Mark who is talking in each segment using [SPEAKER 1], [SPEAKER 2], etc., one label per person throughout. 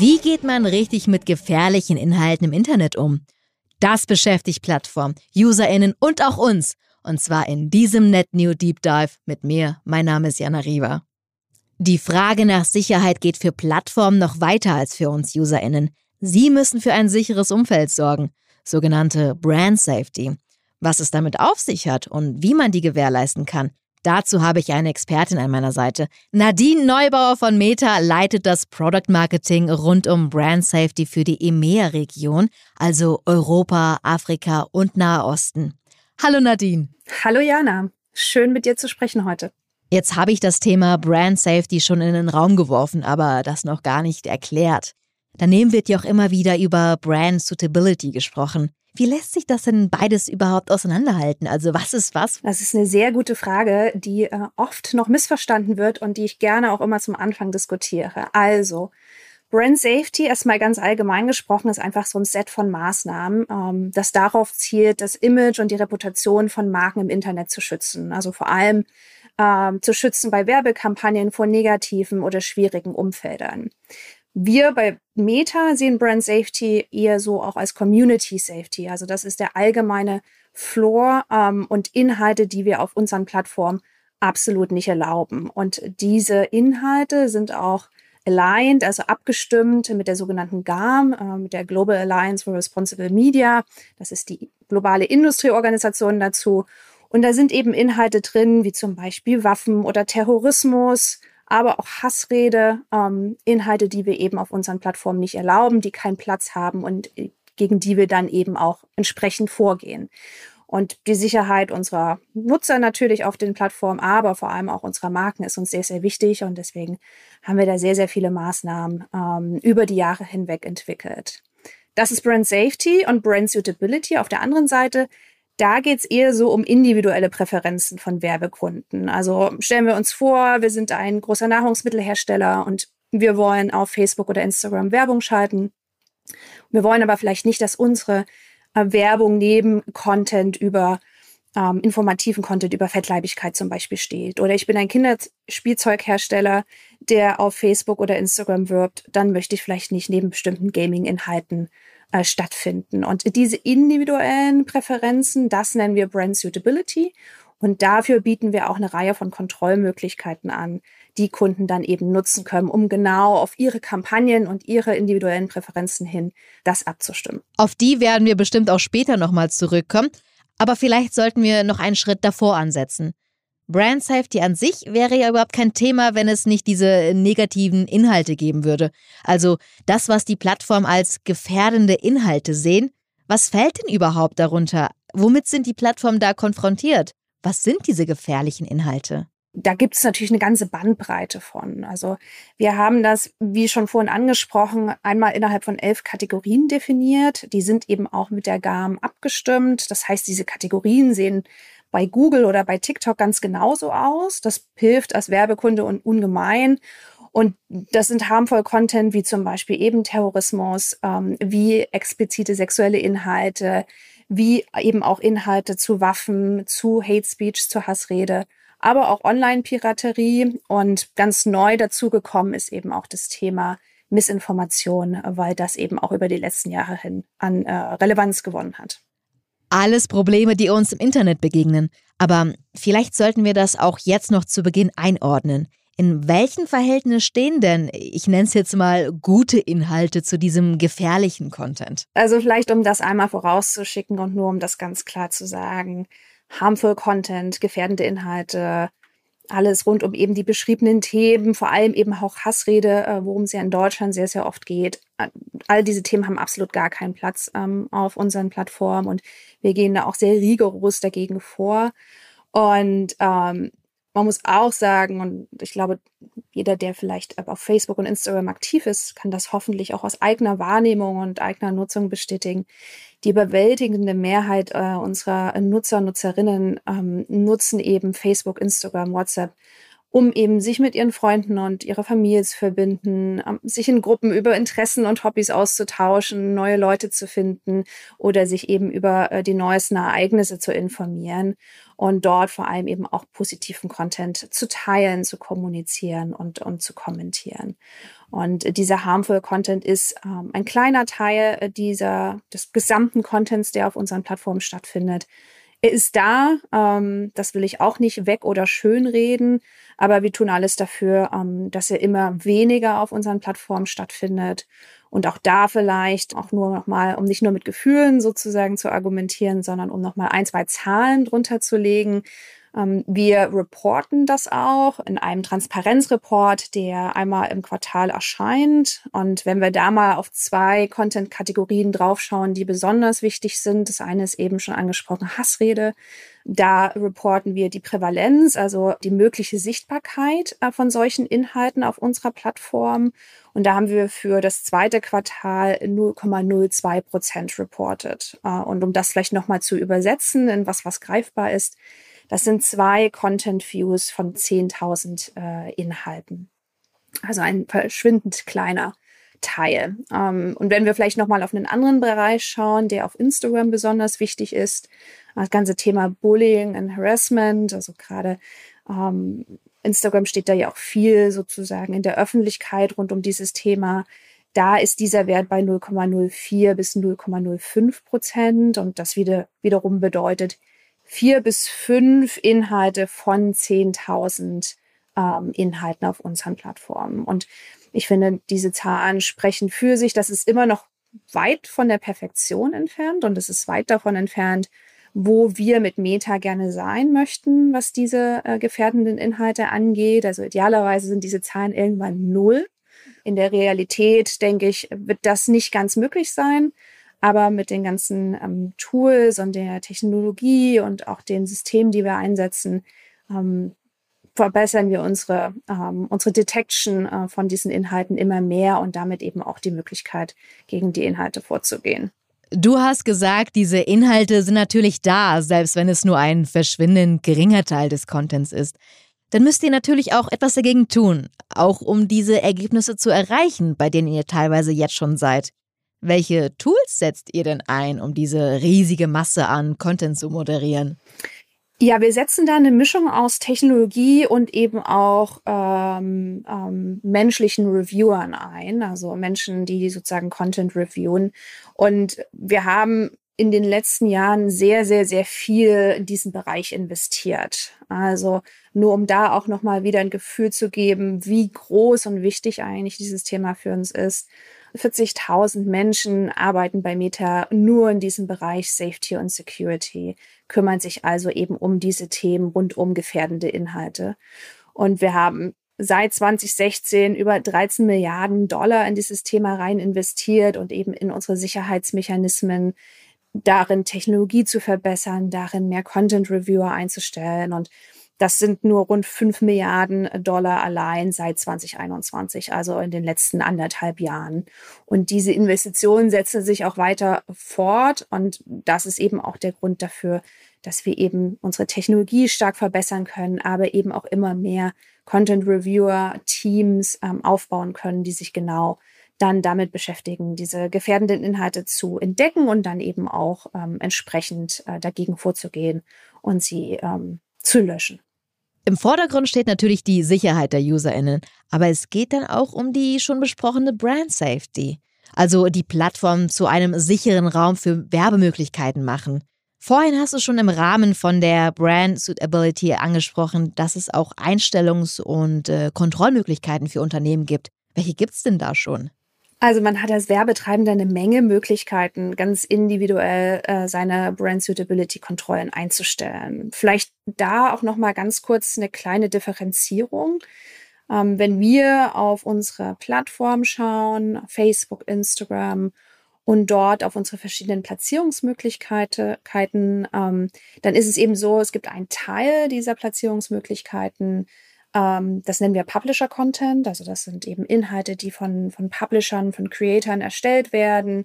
[SPEAKER 1] Wie geht man richtig mit gefährlichen Inhalten im Internet um? Das beschäftigt Plattformen, UserInnen und auch uns. Und zwar in diesem NetNew Deep Dive mit mir. Mein Name ist Jana Riva. Die Frage nach Sicherheit geht für Plattformen noch weiter als für uns UserInnen. Sie müssen für ein sicheres Umfeld sorgen, sogenannte Brand Safety. Was es damit auf sich hat und wie man die gewährleisten kann, Dazu habe ich eine Expertin an meiner Seite. Nadine Neubauer von Meta leitet das Product Marketing rund um Brand Safety für die EMEA-Region, also Europa, Afrika und Nahe Osten. Hallo Nadine.
[SPEAKER 2] Hallo Jana. Schön mit dir zu sprechen heute.
[SPEAKER 1] Jetzt habe ich das Thema Brand Safety schon in den Raum geworfen, aber das noch gar nicht erklärt. Daneben wird ja auch immer wieder über Brand Suitability gesprochen. Wie lässt sich das denn beides überhaupt auseinanderhalten? Also was ist was?
[SPEAKER 2] Das ist eine sehr gute Frage, die äh, oft noch missverstanden wird und die ich gerne auch immer zum Anfang diskutiere. Also Brand Safety, erstmal ganz allgemein gesprochen, ist einfach so ein Set von Maßnahmen, ähm, das darauf zielt, das Image und die Reputation von Marken im Internet zu schützen. Also vor allem ähm, zu schützen bei Werbekampagnen vor negativen oder schwierigen Umfeldern. Wir bei Meta sehen Brand Safety eher so auch als Community Safety. Also das ist der allgemeine Floor ähm, und Inhalte, die wir auf unseren Plattformen absolut nicht erlauben. Und diese Inhalte sind auch aligned, also abgestimmt mit der sogenannten GAM, äh, mit der Global Alliance for Responsible Media. Das ist die globale Industrieorganisation dazu. Und da sind eben Inhalte drin, wie zum Beispiel Waffen oder Terrorismus, aber auch Hassrede, ähm, Inhalte, die wir eben auf unseren Plattformen nicht erlauben, die keinen Platz haben und äh, gegen die wir dann eben auch entsprechend vorgehen. Und die Sicherheit unserer Nutzer natürlich auf den Plattformen, aber vor allem auch unserer Marken ist uns sehr, sehr wichtig. Und deswegen haben wir da sehr, sehr viele Maßnahmen ähm, über die Jahre hinweg entwickelt. Das ist Brand Safety und Brand Suitability. Auf der anderen Seite da geht es eher so um individuelle Präferenzen von Werbekunden. Also stellen wir uns vor, wir sind ein großer Nahrungsmittelhersteller und wir wollen auf Facebook oder Instagram Werbung schalten. Wir wollen aber vielleicht nicht, dass unsere äh, Werbung neben Content über ähm, informativen Content über Fettleibigkeit zum Beispiel steht. Oder ich bin ein Kinderspielzeughersteller, der auf Facebook oder Instagram wirbt, dann möchte ich vielleicht nicht neben bestimmten Gaming-Inhalten äh, stattfinden. Und diese individuellen Präferenzen, das nennen wir Brand Suitability. Und dafür bieten wir auch eine Reihe von Kontrollmöglichkeiten an, die Kunden dann eben nutzen können, um genau auf ihre Kampagnen und ihre individuellen Präferenzen hin das abzustimmen.
[SPEAKER 1] Auf die werden wir bestimmt auch später nochmal zurückkommen. Aber vielleicht sollten wir noch einen Schritt davor ansetzen. Brand Safety an sich wäre ja überhaupt kein Thema, wenn es nicht diese negativen Inhalte geben würde. Also das, was die Plattform als gefährdende Inhalte sehen. Was fällt denn überhaupt darunter? Womit sind die Plattformen da konfrontiert? Was sind diese gefährlichen Inhalte?
[SPEAKER 2] Da gibt es natürlich eine ganze Bandbreite von. Also wir haben das, wie schon vorhin angesprochen, einmal innerhalb von elf Kategorien definiert. Die sind eben auch mit der GAM abgestimmt. Das heißt, diese Kategorien sehen bei Google oder bei TikTok ganz genauso aus. Das hilft als Werbekunde und ungemein. Und das sind harmvoll Content wie zum Beispiel eben Terrorismus, ähm, wie explizite sexuelle Inhalte, wie eben auch Inhalte zu Waffen, zu Hate Speech, zur Hassrede, aber auch Online-Piraterie. Und ganz neu dazugekommen ist eben auch das Thema Missinformation, weil das eben auch über die letzten Jahre hin an äh, Relevanz gewonnen hat.
[SPEAKER 1] Alles Probleme, die uns im Internet begegnen. Aber vielleicht sollten wir das auch jetzt noch zu Beginn einordnen. In welchem Verhältnis stehen denn, ich nenne es jetzt mal, gute Inhalte zu diesem gefährlichen Content?
[SPEAKER 2] Also vielleicht, um das einmal vorauszuschicken und nur um das ganz klar zu sagen. Harmful Content, gefährdende Inhalte, alles rund um eben die beschriebenen Themen, vor allem eben auch Hassrede, äh, worum es ja in Deutschland sehr, sehr oft geht. All diese Themen haben absolut gar keinen Platz ähm, auf unseren Plattformen und wir gehen da auch sehr rigoros dagegen vor. Und ähm, man muss auch sagen, und ich glaube, jeder, der vielleicht auf Facebook und Instagram aktiv ist, kann das hoffentlich auch aus eigener Wahrnehmung und eigener Nutzung bestätigen. Die überwältigende Mehrheit äh, unserer Nutzer, Nutzerinnen ähm, nutzen eben Facebook, Instagram, WhatsApp um eben sich mit ihren Freunden und ihrer Familie zu verbinden, sich in Gruppen über Interessen und Hobbys auszutauschen, neue Leute zu finden oder sich eben über äh, die neuesten Ereignisse zu informieren und dort vor allem eben auch positiven Content zu teilen, zu kommunizieren und, und zu kommentieren. Und dieser harmful Content ist ähm, ein kleiner Teil äh, dieser, des gesamten Contents, der auf unseren Plattformen stattfindet. Er ist da, ähm, das will ich auch nicht weg oder schönreden, aber wir tun alles dafür, ähm, dass er immer weniger auf unseren Plattformen stattfindet. Und auch da vielleicht auch nur nochmal, um nicht nur mit Gefühlen sozusagen zu argumentieren, sondern um nochmal ein, zwei Zahlen drunter zu legen. Ähm, wir reporten das auch in einem Transparenzreport, der einmal im Quartal erscheint. Und wenn wir da mal auf zwei Content-Kategorien draufschauen, die besonders wichtig sind, das eine ist eben schon angesprochen Hassrede. Da reporten wir die Prävalenz, also die mögliche Sichtbarkeit äh, von solchen Inhalten auf unserer Plattform. Und da haben wir für das zweite Quartal 0,02 Prozent reported. Äh, und um das vielleicht nochmal zu übersetzen in was, was greifbar ist, das sind zwei Content Views von 10.000 äh, Inhalten. Also ein verschwindend kleiner Teil. Ähm, und wenn wir vielleicht nochmal auf einen anderen Bereich schauen, der auf Instagram besonders wichtig ist, das ganze Thema Bullying und Harassment, also gerade ähm, Instagram steht da ja auch viel sozusagen in der Öffentlichkeit rund um dieses Thema. Da ist dieser Wert bei 0,04 bis 0,05 Prozent und das wieder, wiederum bedeutet, vier bis fünf Inhalte von 10.000 ähm, Inhalten auf unseren Plattformen. Und ich finde, diese Zahlen sprechen für sich. Das ist immer noch weit von der Perfektion entfernt und es ist weit davon entfernt, wo wir mit Meta gerne sein möchten, was diese äh, gefährdenden Inhalte angeht. Also idealerweise sind diese Zahlen irgendwann null. In der Realität, denke ich, wird das nicht ganz möglich sein. Aber mit den ganzen ähm, Tools und der Technologie und auch den Systemen, die wir einsetzen, ähm, verbessern wir unsere, ähm, unsere Detection äh, von diesen Inhalten immer mehr und damit eben auch die Möglichkeit, gegen die Inhalte vorzugehen.
[SPEAKER 1] Du hast gesagt, diese Inhalte sind natürlich da, selbst wenn es nur ein verschwindend geringer Teil des Contents ist. Dann müsst ihr natürlich auch etwas dagegen tun, auch um diese Ergebnisse zu erreichen, bei denen ihr teilweise jetzt schon seid. Welche Tools setzt ihr denn ein, um diese riesige Masse an Content zu moderieren?
[SPEAKER 2] Ja, wir setzen da eine Mischung aus Technologie und eben auch ähm, ähm, menschlichen Reviewern ein, also Menschen, die sozusagen Content reviewen. Und wir haben in den letzten Jahren sehr, sehr, sehr viel in diesen Bereich investiert. Also nur um da auch nochmal wieder ein Gefühl zu geben, wie groß und wichtig eigentlich dieses Thema für uns ist. 40.000 Menschen arbeiten bei Meta nur in diesem Bereich Safety und Security, kümmern sich also eben um diese Themen rund um gefährdende Inhalte. Und wir haben seit 2016 über 13 Milliarden Dollar in dieses Thema rein investiert und eben in unsere Sicherheitsmechanismen, darin Technologie zu verbessern, darin mehr Content Reviewer einzustellen und das sind nur rund 5 Milliarden Dollar allein seit 2021, also in den letzten anderthalb Jahren. Und diese Investitionen setzen sich auch weiter fort. Und das ist eben auch der Grund dafür, dass wir eben unsere Technologie stark verbessern können, aber eben auch immer mehr Content Reviewer Teams ähm, aufbauen können, die sich genau dann damit beschäftigen, diese gefährdenden Inhalte zu entdecken und dann eben auch ähm, entsprechend äh, dagegen vorzugehen und sie ähm, zu löschen.
[SPEAKER 1] Im Vordergrund steht natürlich die Sicherheit der UserInnen, aber es geht dann auch um die schon besprochene Brand Safety. Also die Plattform zu einem sicheren Raum für Werbemöglichkeiten machen. Vorhin hast du schon im Rahmen von der Brand Suitability angesprochen, dass es auch Einstellungs- und äh, Kontrollmöglichkeiten für Unternehmen gibt. Welche gibt es denn da schon?
[SPEAKER 2] Also man hat als Werbetreibender eine Menge Möglichkeiten, ganz individuell äh, seine Brand Suitability Kontrollen einzustellen. Vielleicht da auch noch mal ganz kurz eine kleine Differenzierung. Ähm, wenn wir auf unsere Plattform schauen, Facebook, Instagram und dort auf unsere verschiedenen Platzierungsmöglichkeiten, ähm, dann ist es eben so, es gibt einen Teil dieser Platzierungsmöglichkeiten, ähm, das nennen wir Publisher Content. Also das sind eben Inhalte, die von, von Publishern, von Creatoren erstellt werden,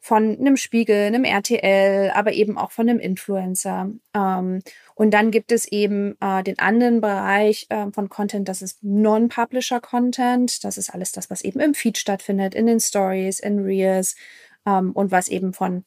[SPEAKER 2] von einem Spiegel, einem RTL, aber eben auch von einem Influencer. Ähm, und dann gibt es eben äh, den anderen Bereich äh, von Content, das ist Non-Publisher-Content. Das ist alles das, was eben im Feed stattfindet, in den Stories, in Reels ähm, und was eben von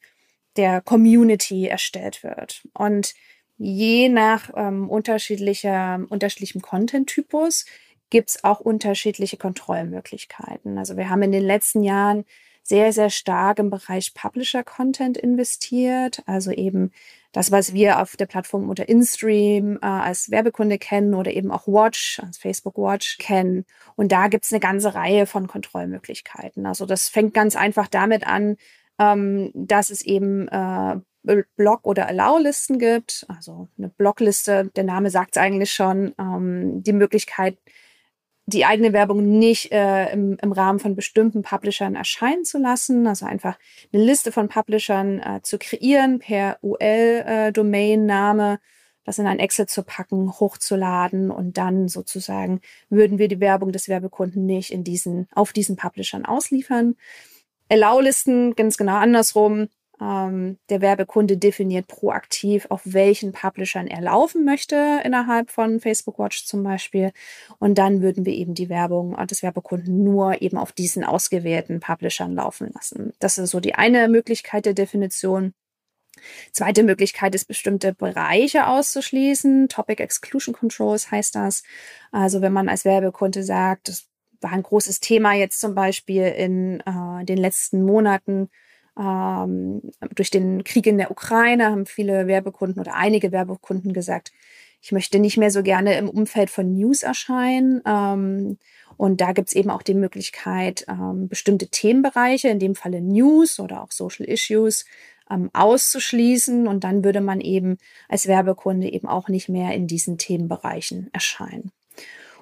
[SPEAKER 2] der Community erstellt wird. Und je nach ähm, unterschiedlicher, unterschiedlichem Content-Typus gibt's auch unterschiedliche Kontrollmöglichkeiten. Also wir haben in den letzten Jahren sehr, sehr stark im Bereich Publisher-Content investiert. Also eben das, was wir auf der Plattform unter InStream äh, als Werbekunde kennen oder eben auch Watch, als Facebook Watch kennen. Und da gibt's eine ganze Reihe von Kontrollmöglichkeiten. Also das fängt ganz einfach damit an, ähm, dass es eben äh, Block- oder Allow-Listen gibt. Also eine Blockliste, der Name sagt es eigentlich schon, ähm, die Möglichkeit, die eigene Werbung nicht äh, im, im Rahmen von bestimmten Publishern erscheinen zu lassen, also einfach eine Liste von Publishern äh, zu kreieren per UL-Domain-Name, äh, das in ein Excel zu packen, hochzuladen und dann sozusagen würden wir die Werbung des Werbekunden nicht in diesen, auf diesen Publishern ausliefern. Allow-Listen ganz genau andersrum ähm, der Werbekunde definiert proaktiv, auf welchen Publishern er laufen möchte innerhalb von Facebook Watch zum Beispiel. Und dann würden wir eben die Werbung des Werbekunden nur eben auf diesen ausgewählten Publishern laufen lassen. Das ist so die eine Möglichkeit der Definition. Zweite Möglichkeit ist, bestimmte Bereiche auszuschließen. Topic Exclusion Controls heißt das. Also wenn man als Werbekunde sagt, das war ein großes Thema jetzt zum Beispiel in äh, den letzten Monaten, ähm, durch den Krieg in der Ukraine haben viele Werbekunden oder einige Werbekunden gesagt, ich möchte nicht mehr so gerne im Umfeld von News erscheinen. Ähm, und da gibt's eben auch die Möglichkeit, ähm, bestimmte Themenbereiche, in dem Falle News oder auch Social Issues, ähm, auszuschließen. Und dann würde man eben als Werbekunde eben auch nicht mehr in diesen Themenbereichen erscheinen.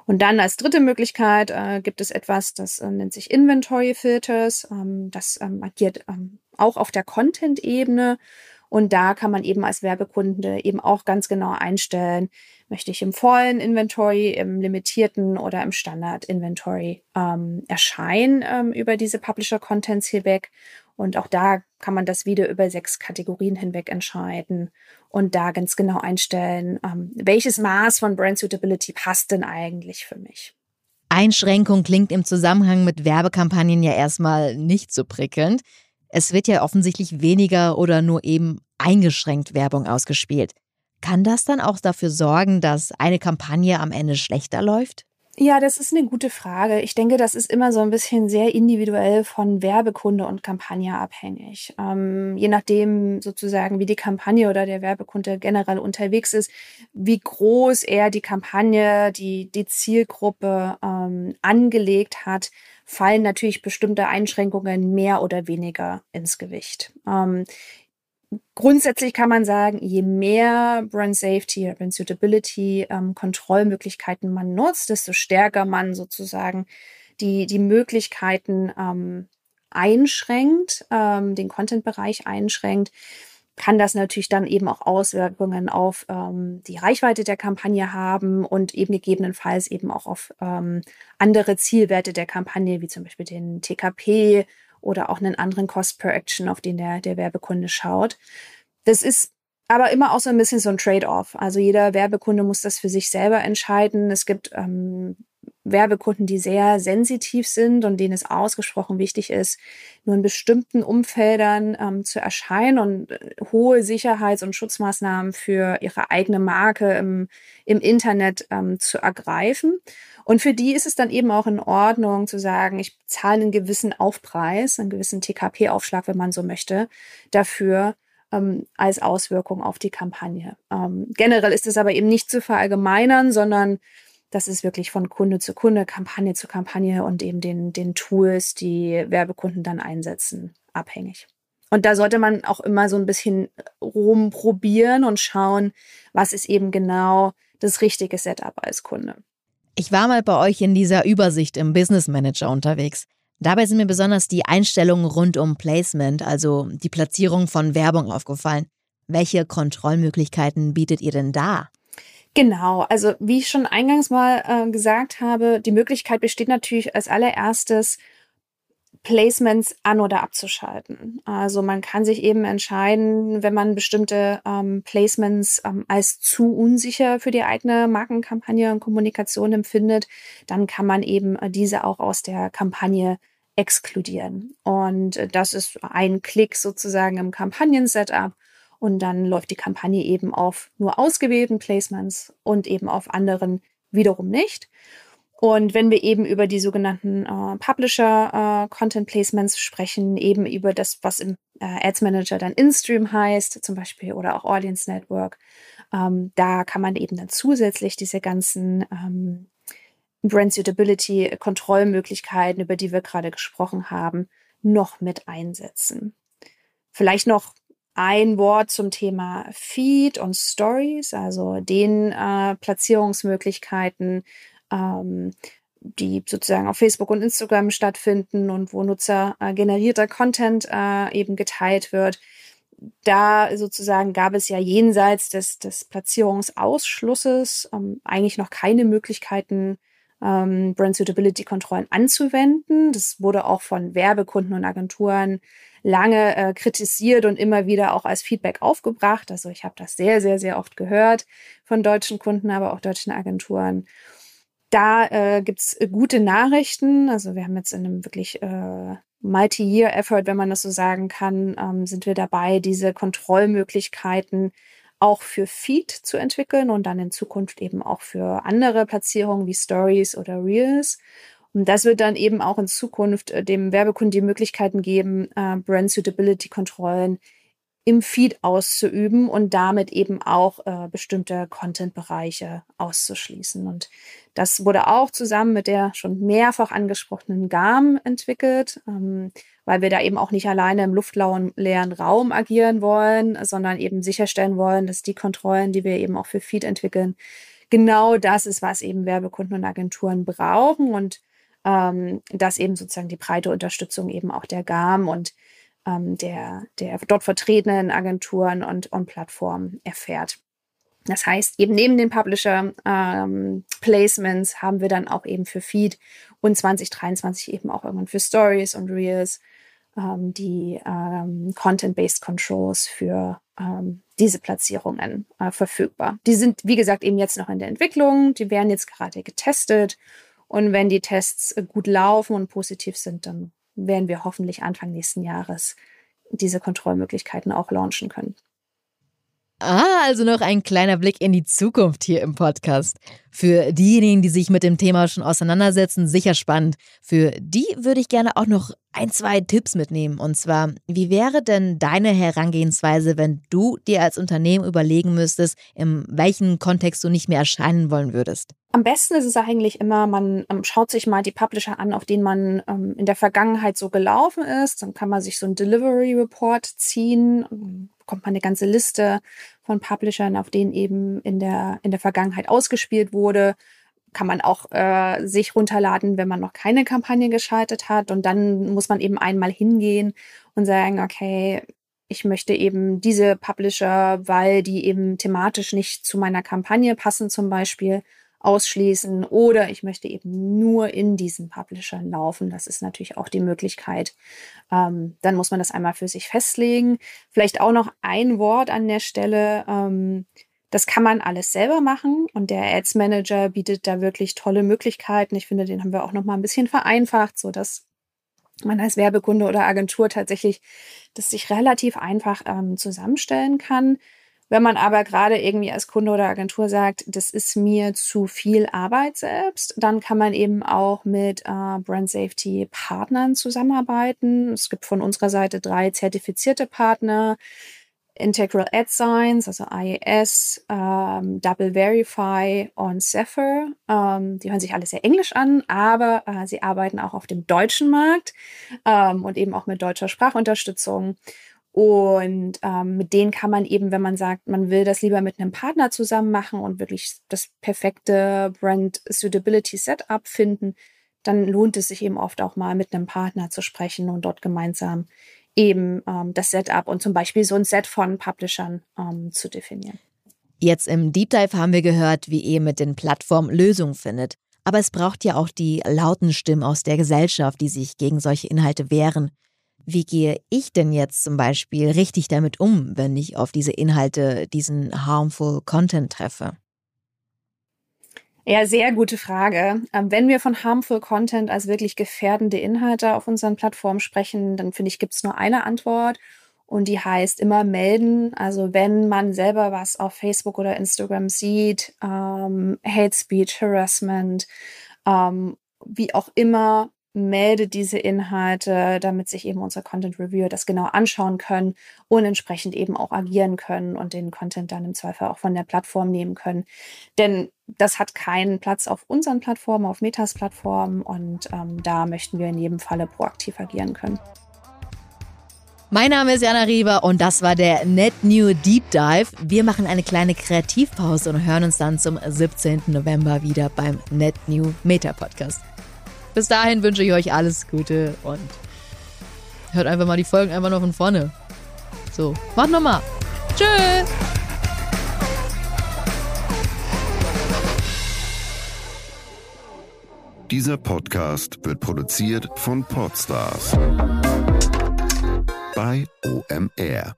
[SPEAKER 2] Und dann als dritte Möglichkeit äh, gibt es etwas, das äh, nennt sich Inventory Filters. Ähm, das ähm, agiert ähm, auch auf der Content-Ebene. Und da kann man eben als Werbekunde eben auch ganz genau einstellen, möchte ich im vollen Inventory, im limitierten oder im Standard-Inventory ähm, erscheinen ähm, über diese Publisher-Contents hinweg. Und auch da kann man das wieder über sechs Kategorien hinweg entscheiden und da ganz genau einstellen, ähm, welches Maß von Brand Suitability passt denn eigentlich für mich.
[SPEAKER 1] Einschränkung klingt im Zusammenhang mit Werbekampagnen ja erstmal nicht so prickelnd. Es wird ja offensichtlich weniger oder nur eben eingeschränkt Werbung ausgespielt. Kann das dann auch dafür sorgen, dass eine Kampagne am Ende schlechter läuft?
[SPEAKER 2] Ja, das ist eine gute Frage. Ich denke, das ist immer so ein bisschen sehr individuell von Werbekunde und Kampagne abhängig. Ähm, je nachdem sozusagen, wie die Kampagne oder der Werbekunde generell unterwegs ist, wie groß er die Kampagne, die, die Zielgruppe ähm, angelegt hat, fallen natürlich bestimmte Einschränkungen mehr oder weniger ins Gewicht. Ähm, grundsätzlich kann man sagen, je mehr Brand Safety, Brand Suitability ähm, Kontrollmöglichkeiten man nutzt, desto stärker man sozusagen die, die Möglichkeiten ähm, einschränkt, ähm, den Content-Bereich einschränkt, kann das natürlich dann eben auch Auswirkungen auf ähm, die Reichweite der Kampagne haben und eben gegebenenfalls eben auch auf ähm, andere Zielwerte der Kampagne, wie zum Beispiel den TKP oder auch einen anderen Cost per Action, auf den der, der Werbekunde schaut. Das ist aber immer auch so ein bisschen so ein Trade-off. Also jeder Werbekunde muss das für sich selber entscheiden. Es gibt ähm, Werbekunden, die sehr sensitiv sind und denen es ausgesprochen wichtig ist, nur in bestimmten Umfeldern ähm, zu erscheinen und äh, hohe Sicherheits- und Schutzmaßnahmen für ihre eigene Marke im, im Internet ähm, zu ergreifen. Und für die ist es dann eben auch in Ordnung zu sagen, ich zahle einen gewissen Aufpreis, einen gewissen TKP-Aufschlag, wenn man so möchte, dafür, ähm, als Auswirkung auf die Kampagne. Ähm, generell ist es aber eben nicht zu verallgemeinern, sondern das ist wirklich von Kunde zu Kunde, Kampagne zu Kampagne und eben den, den Tools, die Werbekunden dann einsetzen, abhängig. Und da sollte man auch immer so ein bisschen rumprobieren und schauen, was ist eben genau das richtige Setup als Kunde.
[SPEAKER 1] Ich war mal bei euch in dieser Übersicht im Business Manager unterwegs. Dabei sind mir besonders die Einstellungen rund um Placement, also die Platzierung von Werbung aufgefallen. Welche Kontrollmöglichkeiten bietet ihr denn da?
[SPEAKER 2] Genau, also wie ich schon eingangs mal äh, gesagt habe, die Möglichkeit besteht natürlich als allererstes Placements an oder abzuschalten. Also man kann sich eben entscheiden, wenn man bestimmte ähm, Placements ähm, als zu unsicher für die eigene Markenkampagne und Kommunikation empfindet, dann kann man eben äh, diese auch aus der Kampagne exkludieren. Und äh, das ist ein Klick sozusagen im Kampagnen-Setup. Und dann läuft die Kampagne eben auf nur ausgewählten Placements und eben auf anderen wiederum nicht. Und wenn wir eben über die sogenannten äh, Publisher äh, Content Placements sprechen, eben über das, was im äh, Ads Manager dann InStream heißt, zum Beispiel, oder auch Audience Network, ähm, da kann man eben dann zusätzlich diese ganzen ähm, Brand Suitability Kontrollmöglichkeiten, über die wir gerade gesprochen haben, noch mit einsetzen. Vielleicht noch ein Wort zum Thema Feed und Stories, also den äh, Platzierungsmöglichkeiten, ähm, die sozusagen auf Facebook und Instagram stattfinden und wo Nutzer äh, generierter Content äh, eben geteilt wird. Da sozusagen gab es ja jenseits des, des Platzierungsausschlusses ähm, eigentlich noch keine Möglichkeiten, ähm, Brand Suitability Kontrollen anzuwenden. Das wurde auch von Werbekunden und Agenturen lange äh, kritisiert und immer wieder auch als Feedback aufgebracht. Also ich habe das sehr, sehr, sehr oft gehört von deutschen Kunden, aber auch deutschen Agenturen. Da äh, gibt gute Nachrichten. Also wir haben jetzt in einem wirklich äh, Multi-Year-Effort, wenn man das so sagen kann, ähm, sind wir dabei, diese Kontrollmöglichkeiten auch für Feed zu entwickeln und dann in Zukunft eben auch für andere Platzierungen wie Stories oder Reels. Und das wird dann eben auch in Zukunft äh, dem Werbekunden die Möglichkeiten geben, äh, Brand Suitability Kontrollen im Feed auszuüben und damit eben auch äh, bestimmte Content-Bereiche auszuschließen. Und das wurde auch zusammen mit der schon mehrfach angesprochenen GAM entwickelt, ähm, weil wir da eben auch nicht alleine im luftleeren Raum agieren wollen, sondern eben sicherstellen wollen, dass die Kontrollen, die wir eben auch für Feed entwickeln, genau das ist, was eben Werbekunden und Agenturen brauchen und ähm, dass eben sozusagen die breite Unterstützung eben auch der GAM und ähm, der, der dort vertretenen Agenturen und, und Plattformen erfährt. Das heißt, eben neben den Publisher ähm, haben wir dann auch eben für Feed und 2023 eben auch irgendwann für Stories und Reels die ähm, Content-Based Controls für ähm, diese Platzierungen äh, verfügbar. Die sind, wie gesagt, eben jetzt noch in der Entwicklung. Die werden jetzt gerade getestet. Und wenn die Tests gut laufen und positiv sind, dann werden wir hoffentlich Anfang nächsten Jahres diese Kontrollmöglichkeiten auch launchen können.
[SPEAKER 1] Ah, also noch ein kleiner Blick in die Zukunft hier im Podcast. Für diejenigen, die sich mit dem Thema schon auseinandersetzen, sicher spannend. Für die würde ich gerne auch noch ein, zwei Tipps mitnehmen. Und zwar, wie wäre denn deine Herangehensweise, wenn du dir als Unternehmen überlegen müsstest, in welchem Kontext du nicht mehr erscheinen wollen würdest?
[SPEAKER 2] Am besten ist es eigentlich immer, man ähm, schaut sich mal die Publisher an, auf denen man ähm, in der Vergangenheit so gelaufen ist. Dann kann man sich so einen Delivery Report ziehen bekommt man eine ganze Liste von Publishern, auf denen eben in der, in der Vergangenheit ausgespielt wurde. Kann man auch äh, sich runterladen, wenn man noch keine Kampagne geschaltet hat. Und dann muss man eben einmal hingehen und sagen, okay, ich möchte eben diese Publisher, weil die eben thematisch nicht zu meiner Kampagne passen zum Beispiel, ausschließen oder ich möchte eben nur in diesen Publishern laufen. Das ist natürlich auch die Möglichkeit. Ähm, dann muss man das einmal für sich festlegen. Vielleicht auch noch ein Wort an der Stelle. Ähm, das kann man alles selber machen und der Ads Manager bietet da wirklich tolle Möglichkeiten. Ich finde, den haben wir auch noch mal ein bisschen vereinfacht, so dass man als Werbekunde oder Agentur tatsächlich das sich relativ einfach ähm, zusammenstellen kann. Wenn man aber gerade irgendwie als Kunde oder Agentur sagt, das ist mir zu viel Arbeit selbst, dann kann man eben auch mit äh, Brand Safety Partnern zusammenarbeiten. Es gibt von unserer Seite drei zertifizierte Partner. Integral Ad Signs, also IAS, ähm, Double Verify und Zephyr. Ähm, die hören sich alle sehr englisch an, aber äh, sie arbeiten auch auf dem deutschen Markt ähm, und eben auch mit deutscher Sprachunterstützung. Und ähm, mit denen kann man eben, wenn man sagt, man will das lieber mit einem Partner zusammen machen und wirklich das perfekte Brand Suitability Setup finden, dann lohnt es sich eben oft auch mal mit einem Partner zu sprechen und dort gemeinsam eben ähm, das Setup und zum Beispiel so ein Set von Publishern ähm, zu definieren.
[SPEAKER 1] Jetzt im Deep Dive haben wir gehört, wie ihr mit den Plattformen Lösungen findet. Aber es braucht ja auch die lauten Stimmen aus der Gesellschaft, die sich gegen solche Inhalte wehren. Wie gehe ich denn jetzt zum Beispiel richtig damit um, wenn ich auf diese Inhalte, diesen harmful Content treffe?
[SPEAKER 2] Ja, sehr gute Frage. Ähm, wenn wir von harmful Content als wirklich gefährdende Inhalte auf unseren Plattformen sprechen, dann finde ich, gibt es nur eine Antwort und die heißt immer melden. Also wenn man selber was auf Facebook oder Instagram sieht, ähm, Hate Speech, Harassment, ähm, wie auch immer, melde diese Inhalte, damit sich eben unser Content Reviewer das genau anschauen können und entsprechend eben auch agieren können und den Content dann im Zweifel auch von der Plattform nehmen können. Denn das hat keinen Platz auf unseren Plattformen, auf Metas Plattformen und ähm, da möchten wir in jedem Falle proaktiv agieren können.
[SPEAKER 1] Mein Name ist Jana Rieber und das war der Net New Deep Dive. Wir machen eine kleine Kreativpause und hören uns dann zum 17. November wieder beim Net New Meta Podcast. Bis dahin wünsche ich euch alles Gute und hört einfach mal die Folgen einfach noch von vorne. So, macht nochmal. Tschüss.
[SPEAKER 3] Dieser Podcast wird produziert von Podstars bei OMR.